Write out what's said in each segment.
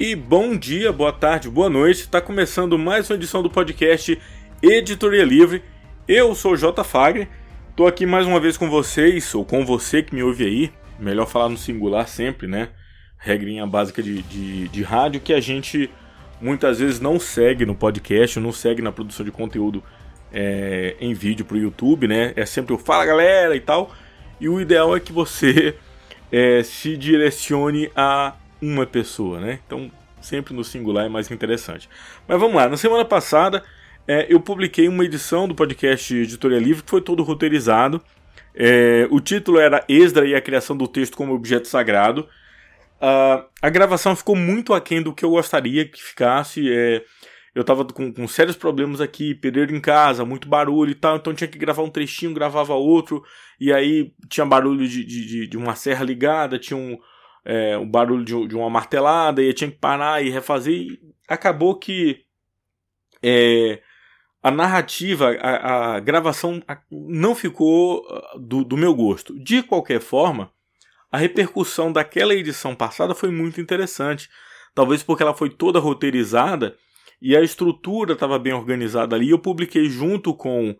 E bom dia, boa tarde, boa noite. Está começando mais uma edição do podcast Editoria Livre. Eu sou J. Fagner. Tô aqui mais uma vez com vocês, ou com você que me ouve aí. Melhor falar no singular sempre, né? Regrinha básica de, de, de rádio que a gente muitas vezes não segue no podcast, não segue na produção de conteúdo é, em vídeo para o YouTube, né? É sempre o fala galera e tal. E o ideal é que você é, se direcione a uma pessoa, né? Então, sempre no singular é mais interessante. Mas vamos lá, na semana passada é, eu publiquei uma edição do podcast Editoria Livre que foi todo roteirizado. É, o título era Esdra e a criação do texto como objeto sagrado. Uh, a gravação ficou muito aquém do que eu gostaria que ficasse. É, eu tava com, com, sérios problemas aqui, pedreiro em casa, muito barulho e tal, então tinha que gravar um trechinho, gravava outro, e aí tinha barulho de, de, de uma serra ligada, tinha um, é, um barulho de, de, uma martelada, e tinha que parar e refazer. E acabou que é, a narrativa, a, a gravação não ficou ah, do, do, meu gosto. De qualquer forma, a repercussão daquela edição passada foi muito interessante. Talvez porque ela foi toda roteirizada e a estrutura estava bem organizada ali. Eu publiquei junto com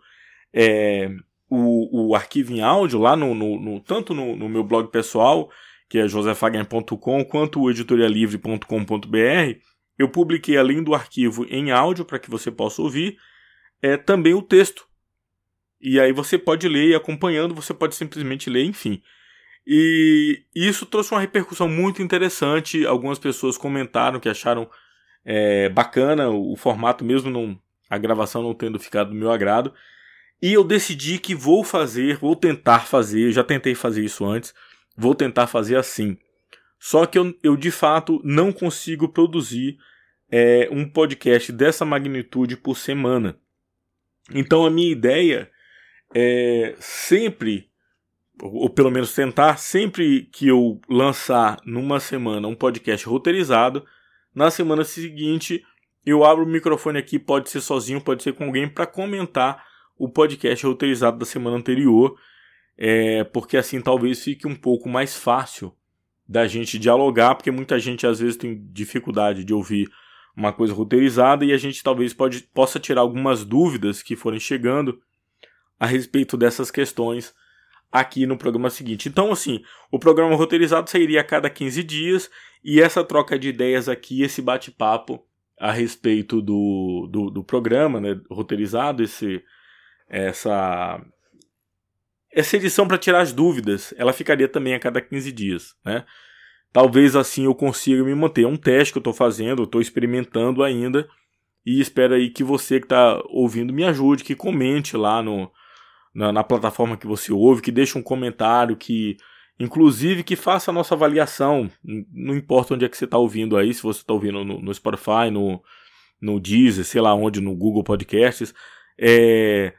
é, o, o arquivo em áudio lá no, no, no tanto no, no meu blog pessoal que é josefagner.com, quanto o editorialivre.com.br, eu publiquei, além do arquivo em áudio, para que você possa ouvir, é também o texto. E aí você pode ler e acompanhando, você pode simplesmente ler, enfim. E isso trouxe uma repercussão muito interessante. Algumas pessoas comentaram que acharam é, bacana o, formato, mesmo não, a gravação não tendo ficado do meu agrado. E eu decidi que vou fazer, vou tentar fazer, já tentei fazer isso antes, vou tentar fazer assim. Só que eu, eu de fato não consigo produzir é, um podcast dessa magnitude por semana. Então a minha ideia é sempre, ou pelo menos tentar, sempre que eu lançar numa semana um podcast roteirizado, na semana seguinte eu abro o microfone aqui, pode ser sozinho, pode ser com alguém, para comentar o podcast roteirizado da semana anterior é, porque assim talvez fique um pouco mais fácil da gente dialogar, porque muita gente às vezes tem dificuldade de ouvir uma coisa roteirizada e a gente talvez pode, possa tirar algumas dúvidas que forem chegando a respeito dessas questões aqui no programa seguinte. Então, assim, o programa roteirizado sairia a cada 15 dias e essa troca de ideias aqui, esse bate-papo a respeito do, do, do programa né, roteirizado, esse, essa essa edição para tirar as dúvidas, ela ficaria também a cada 15 dias, né? Talvez assim eu consiga me manter. É um teste que eu estou fazendo, estou experimentando ainda. E espero aí que você que está ouvindo me ajude, que comente lá no, na, na, plataforma que você ouve, que deixe um comentário, que inclusive que faça a nossa avaliação. Não importa onde é que você está ouvindo aí, se você está ouvindo no, no, Spotify, no, no Deezer, sei lá onde, no Google Podcasts. É,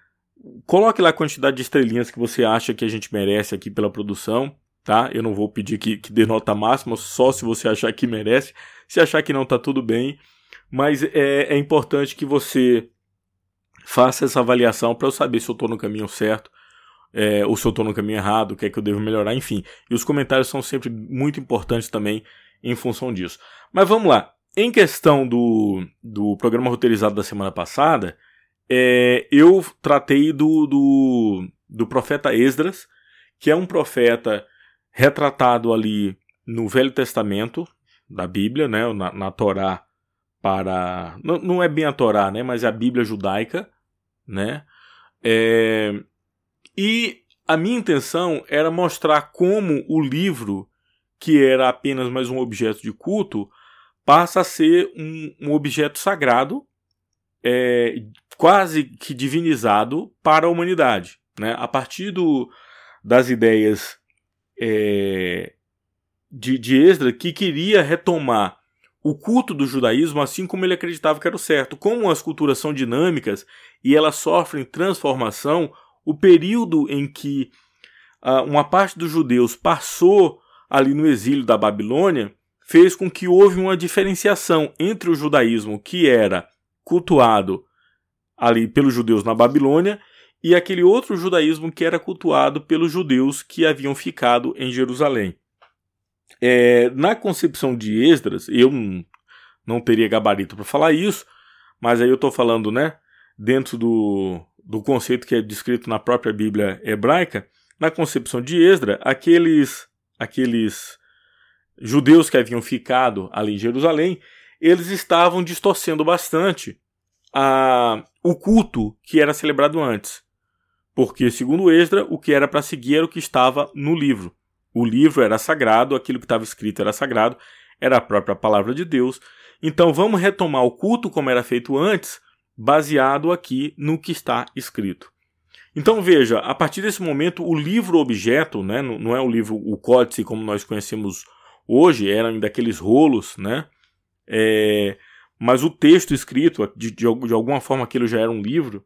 Coloque lá a quantidade de estrelinhas que você acha que a gente merece aqui pela produção, tá? Eu não vou pedir que, que dê nota máxima, só se você achar que merece. Se achar que não, tá tudo bem. Mas é, é importante que você faça essa avaliação para eu saber se eu estou no caminho certo é, ou se eu estou no caminho errado, o que é que eu devo melhorar, enfim. E os comentários são sempre muito importantes também em função disso. Mas vamos lá. Em questão do, do programa roteirizado da semana passada, é, eu tratei do, do, do profeta Esdras, que é um profeta retratado ali no Velho Testamento da Bíblia, né, na, na Torá para não, não, é bem a Torá, né, mas é a Bíblia judaica, né? É, e a minha intenção era mostrar como o livro, que era apenas mais um objeto de culto, passa a ser um, um objeto sagrado é, quase que divinizado para a humanidade. Né? A partir do, das ideias é, de, de Esdra, que queria retomar o culto do judaísmo assim como ele acreditava que era o certo. Como as culturas são dinâmicas e elas sofrem transformação, o período em que uh, uma parte dos judeus passou ali no exílio da Babilônia fez com que houve uma diferenciação entre o judaísmo que era cultuado ali pelos judeus na Babilônia e aquele outro judaísmo que era cultuado pelos judeus que haviam ficado em Jerusalém. É, na concepção de Esdras, eu não teria gabarito para falar isso, mas aí eu estou falando, né, dentro do, do conceito que é descrito na própria Bíblia hebraica, na concepção de Esdra, aqueles, aqueles judeus que haviam ficado ali em Jerusalém, eles estavam distorcendo bastante a, o culto que era celebrado antes. Porque, segundo Esdra, o que era para seguir era o que estava no livro. O livro era sagrado, aquilo que estava escrito era sagrado, era a própria palavra de Deus. Então vamos retomar o culto como era feito antes, baseado aqui no que está escrito. Então veja, a partir desse momento, o livro objeto, né, não é o livro, o códice como nós conhecemos hoje, eram ainda aqueles rolos, né? É, mas o texto escrito, de, de, de, alguma forma aquilo já era um livro,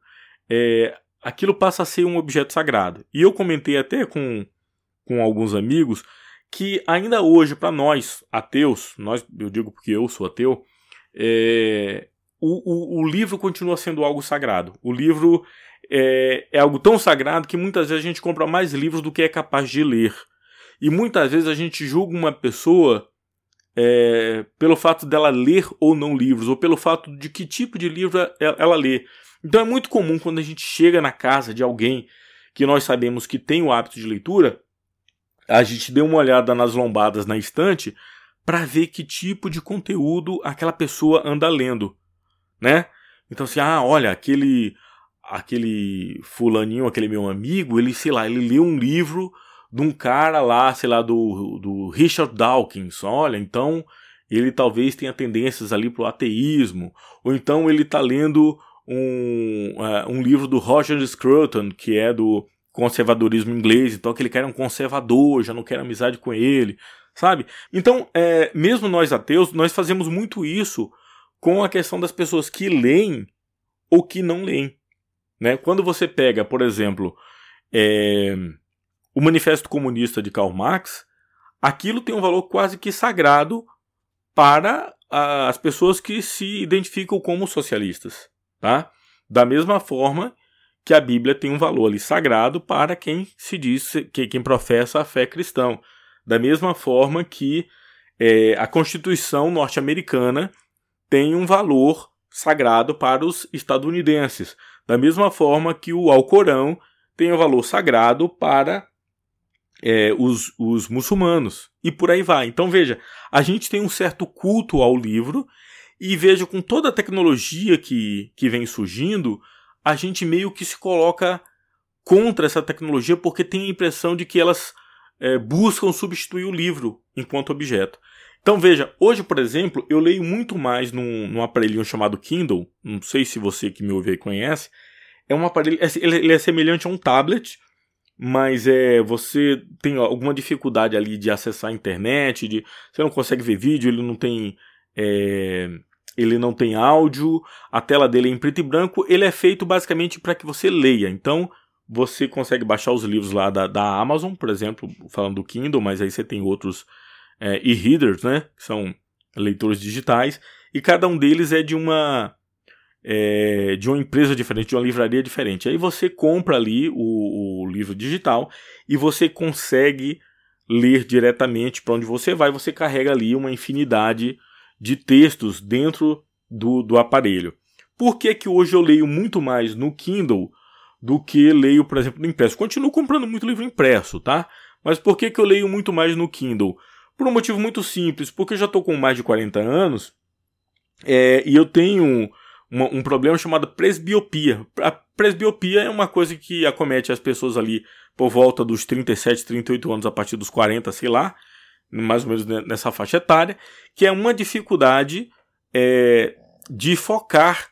é, aquilo passa a ser um objeto sagrado. E eu comentei até com, com alguns amigos que ainda hoje, para nós, ateus, nós, eu digo porque eu sou ateu, é, o, o, o, livro continua sendo algo sagrado. O livro é, é algo tão sagrado que muitas vezes a gente compra mais livros do que é capaz de ler. E muitas vezes a gente julga uma pessoa é, pelo fato dela ler ou não livros, ou pelo fato de que tipo de livro ela, ela lê. Então é muito comum quando a gente chega na casa de alguém que nós sabemos que tem o hábito de leitura, a gente dê uma olhada nas lombadas na estante para ver que tipo de conteúdo aquela pessoa anda lendo, né? Então assim, ah, olha, aquele aquele fulaninho, aquele meu amigo, ele, sei lá, ele leu um livro de um cara lá, sei lá, do, do Richard Dawkins. Olha, então ele talvez tenha tendências ali para o ateísmo. Ou então ele está lendo um, uh, um livro do Roger Scruton, que é do conservadorismo inglês. Então aquele cara é um conservador, já não quer amizade com ele, sabe? Então, é, mesmo nós ateus, nós fazemos muito isso com a questão das pessoas que leem ou que não leem. Né? Quando você pega, por exemplo, é, o Manifesto Comunista de Karl Marx, aquilo tem um valor quase que sagrado para as pessoas que se identificam como socialistas, tá? Da mesma forma que a Bíblia tem um valor ali sagrado para quem se diz que quem professa a fé cristã, da mesma forma que é, a Constituição norte-americana tem um valor sagrado para os estadunidenses, da mesma forma que o Alcorão tem um valor sagrado para é, os, os muçulmanos. E por aí vai. Então veja, a gente tem um certo culto ao livro, e veja com toda a tecnologia que, que vem surgindo, a gente meio que se coloca contra essa tecnologia porque tem a impressão de que elas é, buscam substituir o livro enquanto objeto. Então veja, hoje, por exemplo, eu leio muito mais num, num aparelhinho chamado Kindle. Não sei se você que me ouve aí conhece. É um aparelho, é, ele é semelhante a um tablet, mas é você tem alguma dificuldade ali de acessar a internet, de você não consegue ver vídeo, ele não tem é, ele não tem áudio, a tela dele é em preto e branco, ele é feito basicamente para que você leia. Então você consegue baixar os livros lá da, da Amazon, por exemplo, falando do Kindle, mas aí você tem outros é, e-readers, né, que são leitores digitais, e cada um deles é de uma é, de uma empresa diferente, de uma livraria diferente. Aí você compra ali o, o livro digital e você consegue ler diretamente para onde você vai. Você carrega ali uma infinidade de textos dentro do, do aparelho. Por que, que hoje eu leio muito mais no Kindle do que leio, por exemplo, no impresso? Continuo comprando muito livro impresso, tá? Mas por que, que eu leio muito mais no Kindle? Por um motivo muito simples, porque eu já estou com mais de 40 anos é, e eu tenho uma, um problema chamado presbiopia. A presbiopia é uma coisa que acomete as pessoas ali por volta dos 37, 38 anos, a partir dos 40, sei lá, mais ou menos nessa faixa etária, que é uma dificuldade é, de focar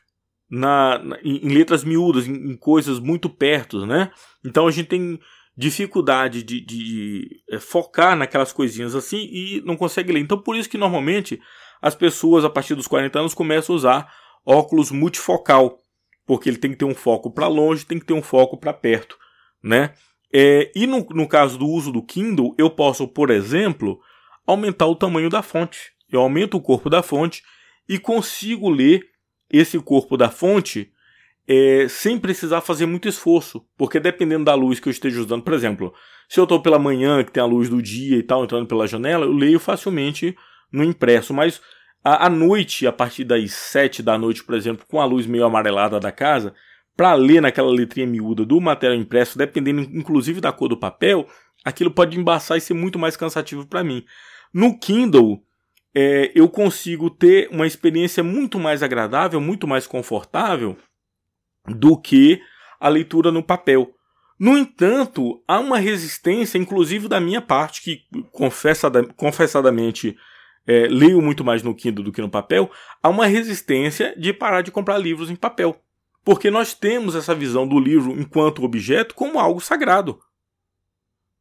na, na em, letras miúdas, em, em, coisas muito perto, né? Então a gente tem dificuldade de, de, de é, focar naquelas coisinhas assim e não consegue ler. Então por isso que normalmente as pessoas a partir dos 40 anos começam a usar óculos multifocal, porque ele tem que ter um foco para longe, tem que ter um foco para perto, né? É, e no, no caso do uso do Kindle, eu posso, por exemplo, aumentar o tamanho da fonte. Eu aumento o corpo da fonte e consigo ler esse corpo da fonte é, sem precisar fazer muito esforço, porque dependendo da luz que eu esteja usando, por exemplo, se eu estou pela manhã, que tem a luz do dia e tal, entrando pela janela, eu leio facilmente no impresso, mas À noite, a partir das sete da noite, por exemplo, com a luz meio amarelada da casa, para ler naquela letrinha miúda do material impresso, dependendo inclusive da cor do papel, aquilo pode embaçar e ser muito mais cansativo para mim. No Kindle, é, eu consigo ter uma experiência muito mais agradável, muito mais confortável do que a leitura no papel. No entanto, há uma resistência, inclusive da minha parte, que confessada, confessadamente é, leio muito mais no Kindle do que no papel, há uma resistência de parar de comprar livros em papel. Porque nós temos essa visão do livro enquanto objeto como algo sagrado.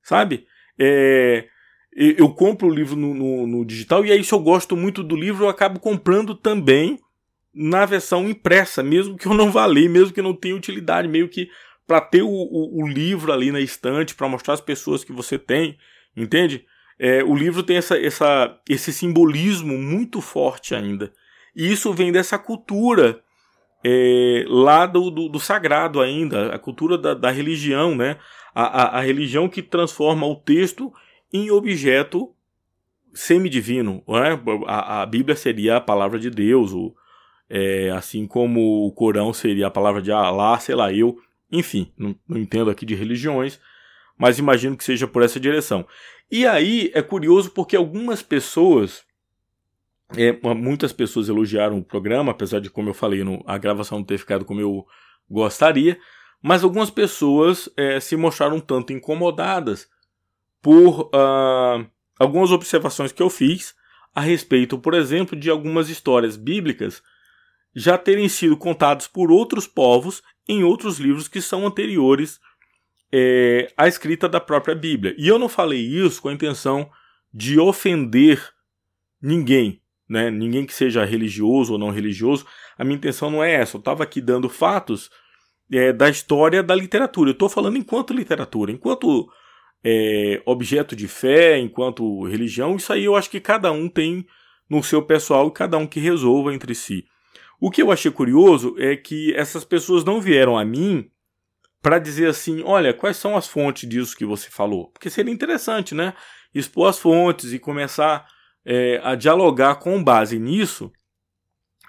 Sabe? É, eu compro o livro no, no, no, digital e aí se eu gosto muito do livro eu acabo comprando também na versão impressa, mesmo que eu não vá ler, mesmo que não tenha utilidade, meio que para ter o, o, o, livro ali na estante, para mostrar às pessoas que você tem, entende? É, o livro tem essa, essa, esse simbolismo muito forte ainda. E isso vem dessa cultura é, lá do, do, do, sagrado ainda, a cultura da, da religião, né? A, a, a, religião que transforma o texto em objeto semidivino. Né? A, a Bíblia seria a palavra de Deus, o, é, assim como o Corão seria a palavra de Allah, sei lá, eu. Enfim, não, não entendo aqui de religiões, mas imagino que seja por essa direção. E aí é curioso porque algumas pessoas é, muitas pessoas elogiaram o programa, apesar de, como eu falei, no, a gravação não ter ficado como eu gostaria. Mas algumas pessoas é, se mostraram um tanto incomodadas por uh, algumas observações que eu fiz a respeito, por exemplo, de algumas histórias bíblicas já terem sido contadas por outros povos em outros livros que são anteriores é, à escrita da própria Bíblia. E eu não falei isso com a intenção de ofender ninguém né? Ninguém que seja religioso ou não religioso. A minha intenção não é essa. Eu estava aqui dando fatos é, da história da literatura. Eu estou falando enquanto literatura, enquanto é, objeto de fé, enquanto religião. Isso aí eu acho que cada um tem no seu pessoal e cada um que resolva entre si. O que eu achei curioso é que essas pessoas não vieram a mim para dizer assim, olha, quais são as fontes disso que você falou? Porque seria interessante, né? Expor as fontes e começar é, a dialogar com base nisso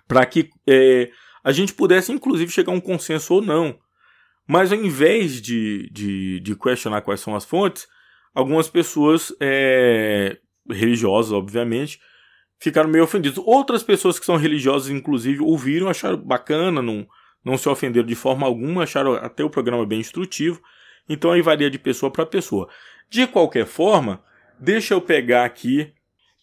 para que é, a gente pudesse, inclusive, chegar a um consenso ou não. Mas ao invés de, de, de questionar quais são as fontes, algumas pessoas é, religiosas, obviamente, ficaram meio ofendidas. Outras pessoas que são religiosas, inclusive, ouviram, acharam bacana, não, não se ofenderam de forma alguma, acharam até o programa bem instrutivo. Então aí varia de pessoa para pessoa. De qualquer forma, deixa eu pegar aqui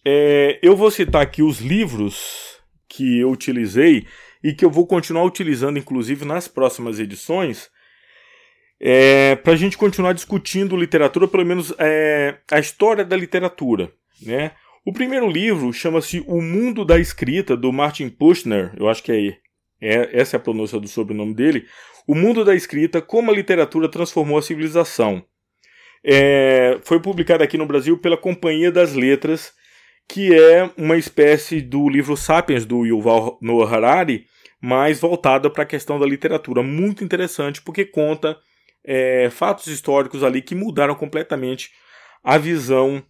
é, eu vou citar aqui os livros que eu utilizei e que eu vou continuar utilizando, inclusive, nas próximas edições, é, para a gente continuar discutindo literatura, pelo menos é, a história da literatura. Né? O primeiro livro chama-se O Mundo da Escrita, do Martin Pushner, eu acho que é, é essa é a pronúncia do sobrenome dele. O Mundo da Escrita, como a literatura transformou a civilização. É, foi publicado aqui no Brasil pela Companhia das Letras que é uma espécie do livro Sapiens do Yuval Noah Harari, mais voltada para a questão da literatura. Muito interessante porque conta é, fatos históricos ali que mudaram completamente a visão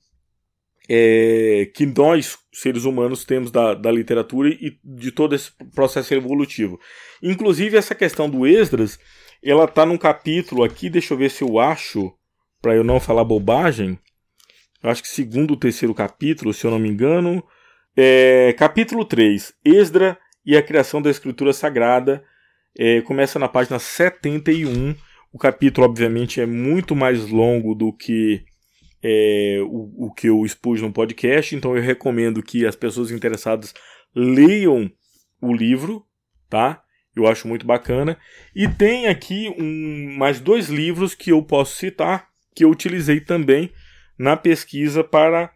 é, que nós, seres humanos, temos da, da literatura e de todo esse processo evolutivo. Inclusive, essa questão do Esdras, ela está num capítulo aqui, deixa eu ver se eu acho, para eu não falar bobagem acho que segundo ou terceiro capítulo, se eu não me engano. É, capítulo 3, Esdra e a criação da escritura sagrada. É, começa na página 71. O capítulo, obviamente, é muito mais longo do que é, o, o que eu expus no podcast, então eu recomendo que as pessoas interessadas leiam o livro, tá? Eu acho muito bacana. E tem aqui um, mais dois livros que eu posso citar, que eu utilizei também na pesquisa para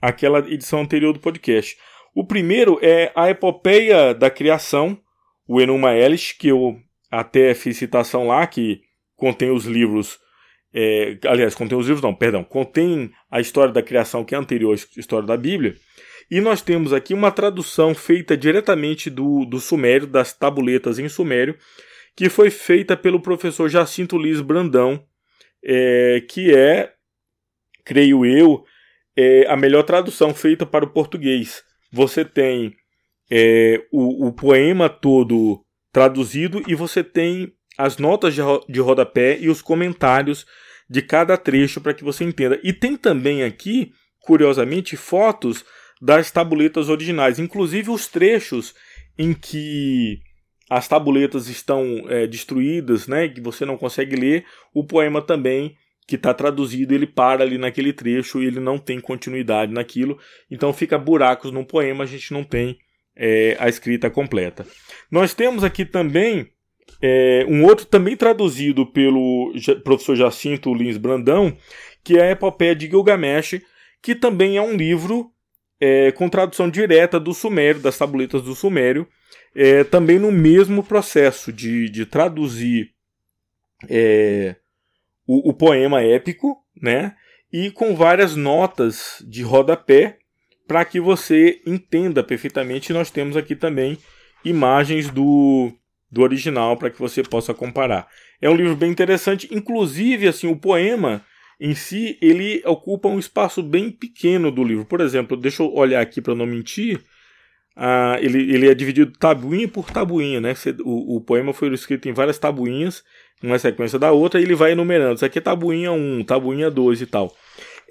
aquela edição anterior do podcast. O primeiro é a Epopeia da Criação, o Enuma Elish, que eu até fiz citação lá, que contém os livros. É, aliás, contém os livros, não, perdão, contém a história da criação que é anterior à história da Bíblia. E nós temos aqui uma tradução feita diretamente do, do Sumério, das tabuletas em Sumério, que foi feita pelo professor Jacinto Liz Brandão, é, que é creio eu, é a melhor tradução feita para o português. Você tem é, o, o poema todo traduzido e você tem as notas de, de rodapé e os comentários de cada trecho para que você entenda. E tem também aqui, curiosamente, fotos das tabuletas originais, inclusive os trechos em que as tabuletas estão é, destruídas, né, que você não consegue ler, o poema também que está traduzido, ele para ali naquele trecho e ele não tem continuidade naquilo, então fica buracos no poema, a gente não tem é, a escrita completa. Nós temos aqui também é, um outro também traduzido pelo professor Jacinto Lins Brandão, que é a Epopeia de Gilgamesh, que também é um livro é, com tradução direta do Sumério, das tabuletas do Sumério, é, também no mesmo processo de, de traduzir é, o, o, poema épico, né? E com várias notas de rodapé para que você entenda perfeitamente. Nós temos aqui também imagens do, do original para que você possa comparar. É um livro bem interessante, inclusive assim o poema em si ele ocupa um espaço bem pequeno do livro. Por exemplo, deixa eu olhar aqui para não mentir. Ah, ele, ele é dividido tabuinha por tabuinha, né? O, o poema foi escrito em várias tabuinhas, uma sequência da outra, e ele vai enumerando. Isso aqui é tabuinha 1, tabuinha 2 e tal.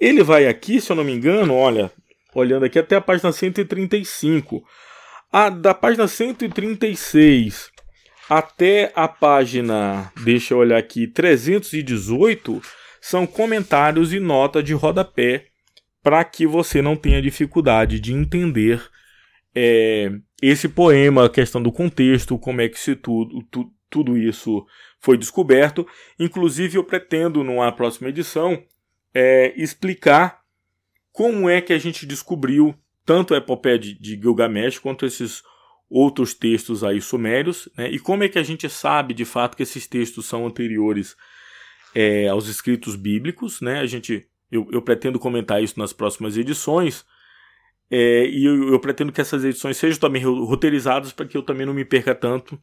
Ele vai aqui, se eu não me engano, olha, olhando aqui até a página 135. A, da página 136 até a página, deixa eu olhar aqui, 318, são comentários e nota de rodapé para que você não tenha dificuldade de entender é, esse poema, a questão do contexto, como é que se tudo, tu, tudo isso foi descoberto. Inclusive, eu pretendo, numa próxima edição, é, explicar como é que a gente descobriu tanto a epopeia de, de Gilgamesh quanto esses outros textos aí sumérios, né? E como é que a gente sabe de fato que esses textos são anteriores é, aos escritos bíblicos, né? A gente, eu, eu pretendo comentar isso nas próximas edições. É, e eu, eu, pretendo que essas edições sejam também roteirizadas para que eu também não me perca tanto.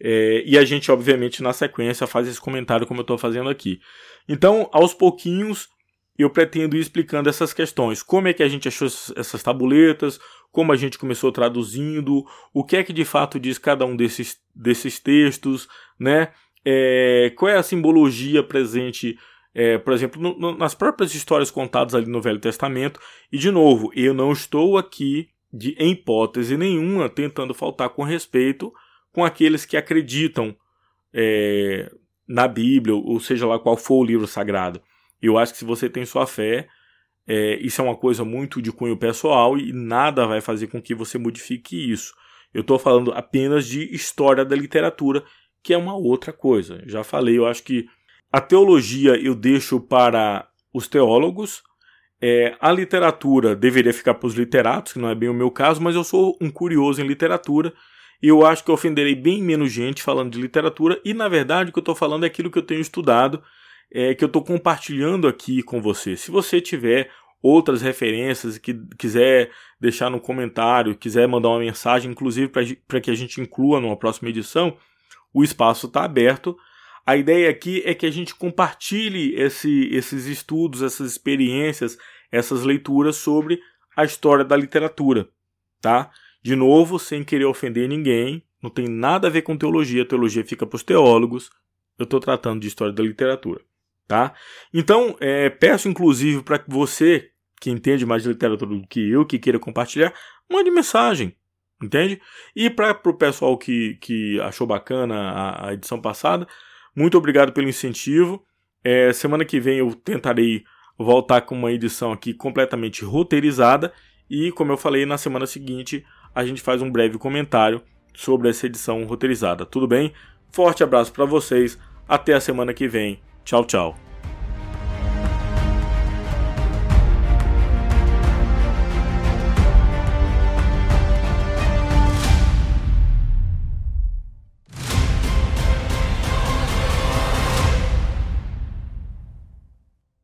É, e a gente, obviamente, na sequência, faz esse comentário como eu estou fazendo aqui. Então, aos pouquinhos, eu pretendo ir explicando essas questões. Como é que a gente achou essas tabuletas, como a gente começou traduzindo, o que é que de fato diz cada um desses, desses textos, né? É, qual é a simbologia presente, é, por exemplo, no, no, nas próprias histórias contadas ali no Velho Testamento. E de novo, eu não estou aqui de em hipótese nenhuma tentando faltar com respeito com aqueles que acreditam é, na Bíblia, ou seja lá qual for o livro sagrado. Eu acho que se você tem sua fé, é, isso é uma coisa muito de cunho pessoal e nada vai fazer com que você modifique isso. Eu estou falando apenas de história da literatura, que é uma outra coisa. Já falei, eu acho que a teologia eu deixo para os teólogos, é, a literatura deveria ficar para os literatos, que não é bem o meu caso, mas eu sou um curioso em literatura e eu acho que eu ofenderei bem menos gente falando de literatura, e na verdade o que eu estou falando é aquilo que eu tenho estudado é, que eu estou compartilhando aqui com você. Se você tiver outras referências que quiser deixar no comentário, quiser mandar uma mensagem, inclusive para que a gente inclua numa próxima edição, o espaço está aberto. A ideia aqui é que a gente compartilhe esse, esses estudos, essas experiências, essas leituras sobre a história da literatura, tá? De novo, sem querer ofender ninguém, não tem nada a ver com teologia, a teologia fica para os teólogos. Eu estou tratando de história da literatura tá? Então, é, peço inclusive para que você, que entende mais de literatura do que eu, que queira compartilhar, mande mensagem, entende? E para o pessoal que, que achou bacana a, a, edição passada, muito obrigado pelo incentivo. É, semana que vem eu tentarei voltar com uma edição aqui completamente roteirizada e, como eu falei, na semana seguinte a gente faz um breve comentário sobre essa edição roteirizada. Tudo bem? Forte abraço para vocês. Até a semana que vem. Tchau, tchau.